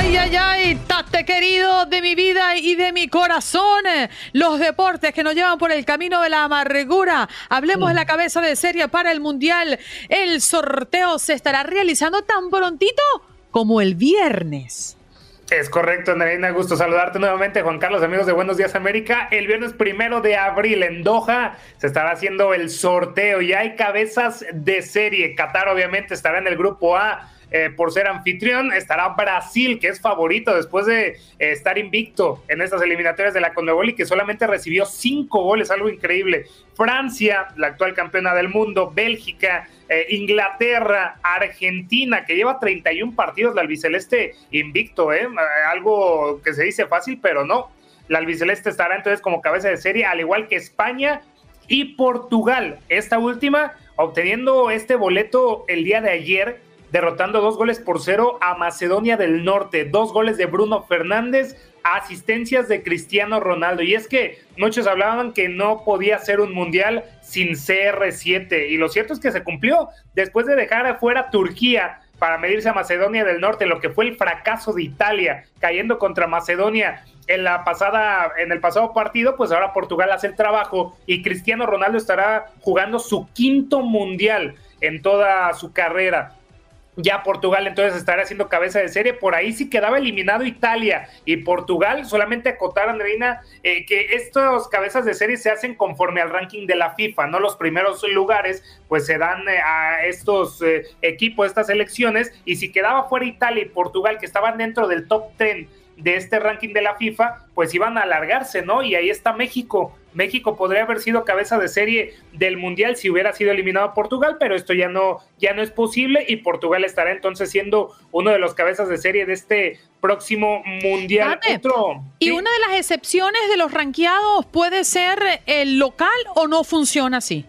Ay, ay, ay, tate querido de mi vida y de mi corazón. Los deportes que nos llevan por el camino de la amargura. Hablemos de la cabeza de serie para el Mundial. El sorteo se estará realizando tan prontito como el viernes. Es correcto, Andreina. Gusto saludarte nuevamente, Juan Carlos, amigos de Buenos Días América. El viernes primero de abril en Doha se estará haciendo el sorteo y hay cabezas de serie. Qatar, obviamente, estará en el grupo A eh, por ser anfitrión. Estará Brasil, que es favorito después de eh, estar invicto en estas eliminatorias de la Conmebol y que solamente recibió cinco goles, algo increíble. Francia, la actual campeona del mundo, Bélgica, eh, Inglaterra, Argentina, que lleva 31 partidos la albiceleste invicto, algo que se dice fácil, pero no. La albiceleste estará entonces como cabeza de serie, al igual que España y Portugal. Esta última obteniendo este boleto el día de ayer derrotando dos goles por cero a Macedonia del Norte. Dos goles de Bruno Fernández, asistencias de Cristiano Ronaldo. Y es que muchos hablaban que no podía ser un mundial sin CR7. Y lo cierto es que se cumplió después de dejar afuera Turquía para medirse a Macedonia del Norte, lo que fue el fracaso de Italia cayendo contra Macedonia en la pasada en el pasado partido, pues ahora Portugal hace el trabajo y Cristiano Ronaldo estará jugando su quinto mundial en toda su carrera ya Portugal entonces estará haciendo cabeza de serie. Por ahí sí quedaba eliminado Italia y Portugal. Solamente acotar, Andreina, eh, que estos cabezas de serie se hacen conforme al ranking de la FIFA, ¿no? Los primeros lugares, pues se dan eh, a estos eh, equipos, estas elecciones. Y si quedaba fuera Italia y Portugal, que estaban dentro del top 10 de este ranking de la FIFA, pues iban a alargarse, ¿no? Y ahí está México. México podría haber sido cabeza de serie del Mundial si hubiera sido eliminado Portugal, pero esto ya no, ya no es posible y Portugal estará entonces siendo uno de los cabezas de serie de este próximo Mundial. y una de las excepciones de los ranqueados puede ser el local o no funciona así.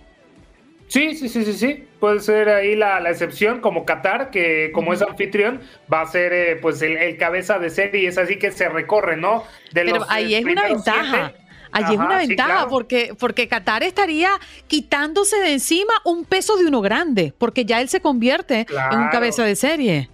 Sí, sí, sí, sí, sí. Puede ser ahí la, excepción, como Qatar, que como es anfitrión, va a ser eh, pues el, cabeza de serie y es así que se recorre, ¿no? De Pero ahí eh, es una ventaja. Allí es una ventaja porque, porque Qatar estaría quitándose de encima un peso de uno grande, porque ya él se convierte en un cabeza de serie.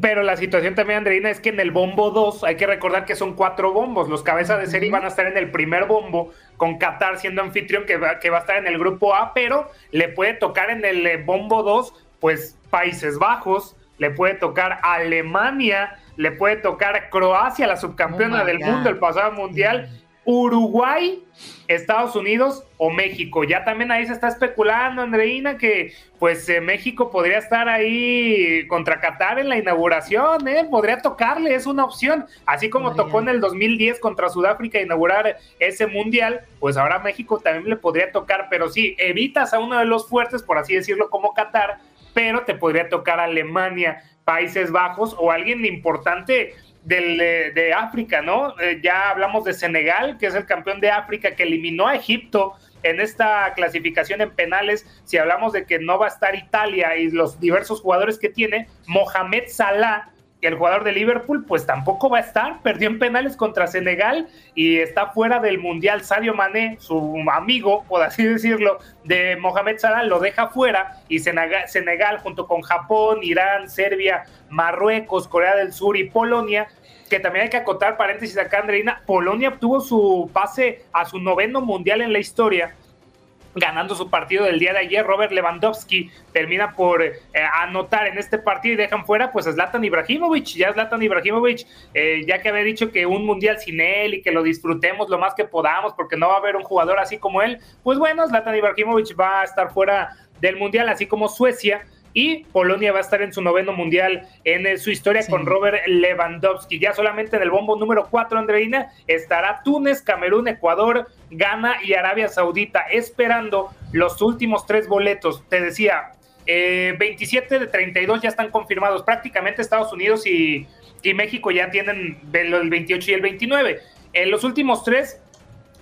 Pero la situación también, Andreina, es que en el bombo 2 hay que recordar que son cuatro bombos. Los cabezas de serie van a estar en el primer bombo, con Qatar siendo anfitrión, que va, que va a estar en el grupo A, pero le puede tocar en el eh, bombo 2, pues Países Bajos, le puede tocar Alemania, le puede tocar Croacia, la subcampeona oh del mundo el pasado mundial. Uruguay, Estados Unidos o México. Ya también ahí se está especulando, Andreina, que pues eh, México podría estar ahí contra Qatar en la inauguración, ¿eh? podría tocarle, es una opción. Así como tocó en el 2010 contra Sudáfrica inaugurar ese mundial, pues ahora México también le podría tocar, pero sí, evitas a uno de los fuertes, por así decirlo, como Qatar, pero te podría tocar Alemania, Países Bajos o alguien importante de, África, ¿no? Eh, ya hablamos de Senegal, que es el campeón de África, que eliminó a Egipto en esta clasificación en penales. Si hablamos de que no va a estar Italia y los diversos jugadores que tiene, Mohamed Salah el jugador de Liverpool, pues tampoco va a estar. Perdió en penales contra Senegal y está fuera del Mundial. Sadio Mané, su amigo, por así decirlo, de Mohamed Salah, lo deja fuera. Y Senegal, junto con Japón, Irán, Serbia, Marruecos, Corea del Sur y Polonia, que también hay que acotar paréntesis acá, Andreina, Polonia obtuvo su pase a su noveno mundial en la historia ganando su partido del día de ayer. Robert Lewandowski termina por eh, anotar en este partido y dejan fuera pues a Zlatan Ibrahimovic. Ya Zlatan Ibrahimovic, eh, ya que había dicho que un mundial sin él y que lo disfrutemos lo más que podamos porque no va a haber un jugador así como él, pues bueno, Zlatan Ibrahimovic va a estar fuera del mundial, así como Suecia y Polonia va a estar en su noveno mundial en eh, su historia con Robert Lewandowski. Ya solamente en el bombo número 4, Andreina, estará Túnez, Camerún, Ecuador, Ghana y Arabia Saudita esperando los últimos tres boletos. Te decía, 27 eh, de 32 ya están confirmados. Prácticamente Estados Unidos y, y México ya tienen el 28 y el 29. En los últimos tres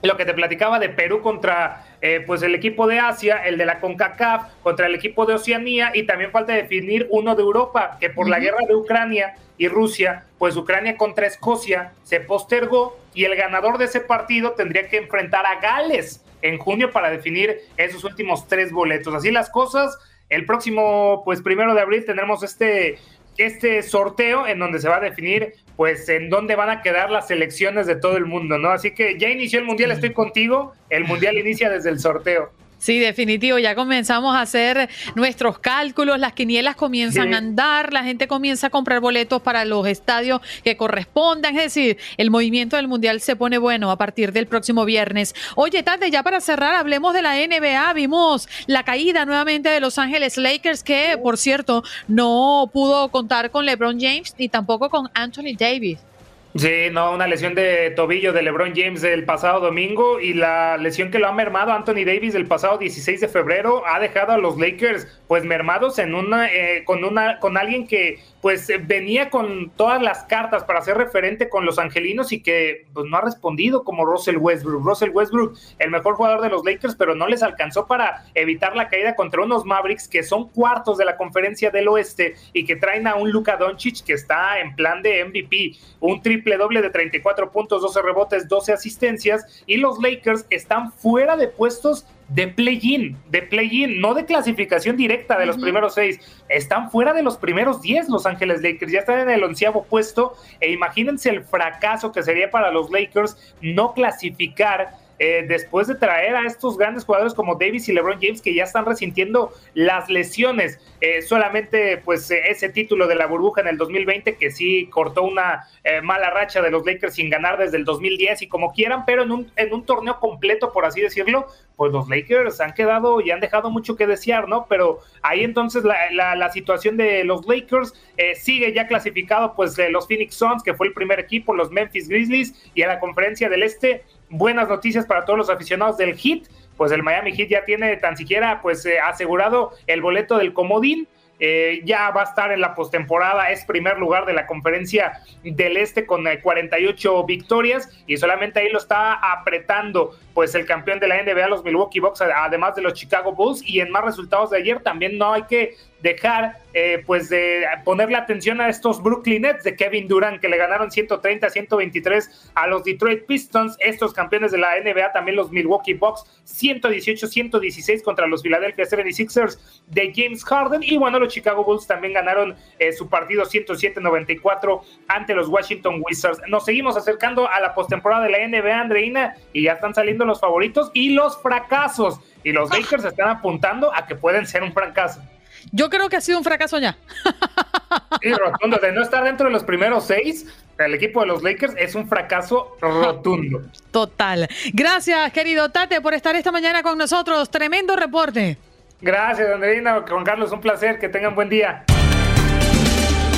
lo que te platicaba de Perú contra eh, pues el equipo de Asia, el de la CONCACAF, contra el equipo de Oceanía y también falta definir uno de Europa, que por la guerra de Ucrania y Rusia, pues Ucrania contra Escocia se postergó y el ganador de ese partido tendría que enfrentar a Gales en junio para definir esos últimos tres boletos. Así las cosas, el próximo pues primero de abril tendremos este este sorteo en donde se va a definir pues en dónde van a quedar las elecciones de todo el mundo, ¿no? Así que ya inició el Mundial, estoy contigo, el Mundial inicia desde el sorteo. Sí, definitivo. Ya comenzamos a hacer nuestros cálculos, las quinielas comienzan a andar, la gente comienza a comprar boletos para los estadios que correspondan. Es decir, el movimiento del Mundial se pone bueno a partir del próximo viernes. Oye, tarde, ya para cerrar, hablemos de la NBA. Vimos la caída nuevamente de Los Ángeles Lakers, que por cierto no pudo contar con LeBron James ni tampoco con Anthony Davis. Sí, no, una lesión de tobillo de LeBron James del pasado domingo y la lesión que lo ha mermado Anthony Davis del pasado 16 de febrero ha dejado a los Lakers pues mermados en una, eh, con una, con alguien que pues venía con todas las cartas para ser referente con los angelinos y que pues, no ha respondido como Russell Westbrook. Russell Westbrook, el mejor jugador de los Lakers, pero no les alcanzó para evitar la caída contra unos Mavericks que son cuartos de la conferencia del oeste y que traen a un Luka Doncic que está en plan de MVP, un triple doble de 34 puntos, 12 rebotes, 12 asistencias y los Lakers están fuera de puestos de play-in, de play-in, no de clasificación directa de los primeros seis. Están fuera de los primeros diez los Ángeles Lakers, ya están en el onceavo puesto. E imagínense el fracaso que sería para los Lakers no clasificar eh, después de traer a estos grandes jugadores como Davis y LeBron James que ya están resintiendo las lesiones. Eh, solamente pues eh, ese título de la burbuja en el 2020 que sí cortó una mala racha de los Lakers sin ganar desde el 2010 y como quieran, pero en un, en un torneo completo, por así decirlo, pues los Lakers han quedado y han dejado mucho que desear, ¿no? Pero ahí entonces la, la, situación de los Lakers sigue ya clasificado pues los Phoenix Suns, que fue el primer equipo, los Memphis Grizzlies y a la conferencia del Este buenas noticias para todos los aficionados del Heat, pues el Miami Heat ya tiene tan siquiera pues eh, asegurado el boleto del comodín. Eh, ya va a estar en la postemporada, es primer lugar de la conferencia del Este con 48 eh, victorias y solamente ahí lo está apretando pues el campeón de la NBA, los Milwaukee Bucks, además de los Chicago Bulls y en más resultados de ayer también no hay que dejar eh, pues de ponerle atención a estos Brooklyn Nets de Kevin Durant que le ganaron 130 123 a los Detroit Pistons, estos campeones de la NBA, también los Milwaukee Bucks 118 116 contra los Philadelphia 76ers de James Harden y bueno, los Chicago Bulls también ganaron eh, su partido 107 94 ante los Washington Wizards. Nos seguimos acercando a la postemporada de la NBA, Andreina, y ya están saliendo los favoritos y los fracasos. Y los ah. Lakers están apuntando a que pueden ser un fracaso. Yo creo que ha sido un fracaso ya. Sí, rotundo. De no estar dentro de los primeros seis, el equipo de los Lakers es un fracaso rotundo. <laughs> Total. Gracias, querido Tate, por estar esta mañana con nosotros. Tremendo reporte. Gracias, Andreina. Juan Carlos, un placer. Que tengan buen día.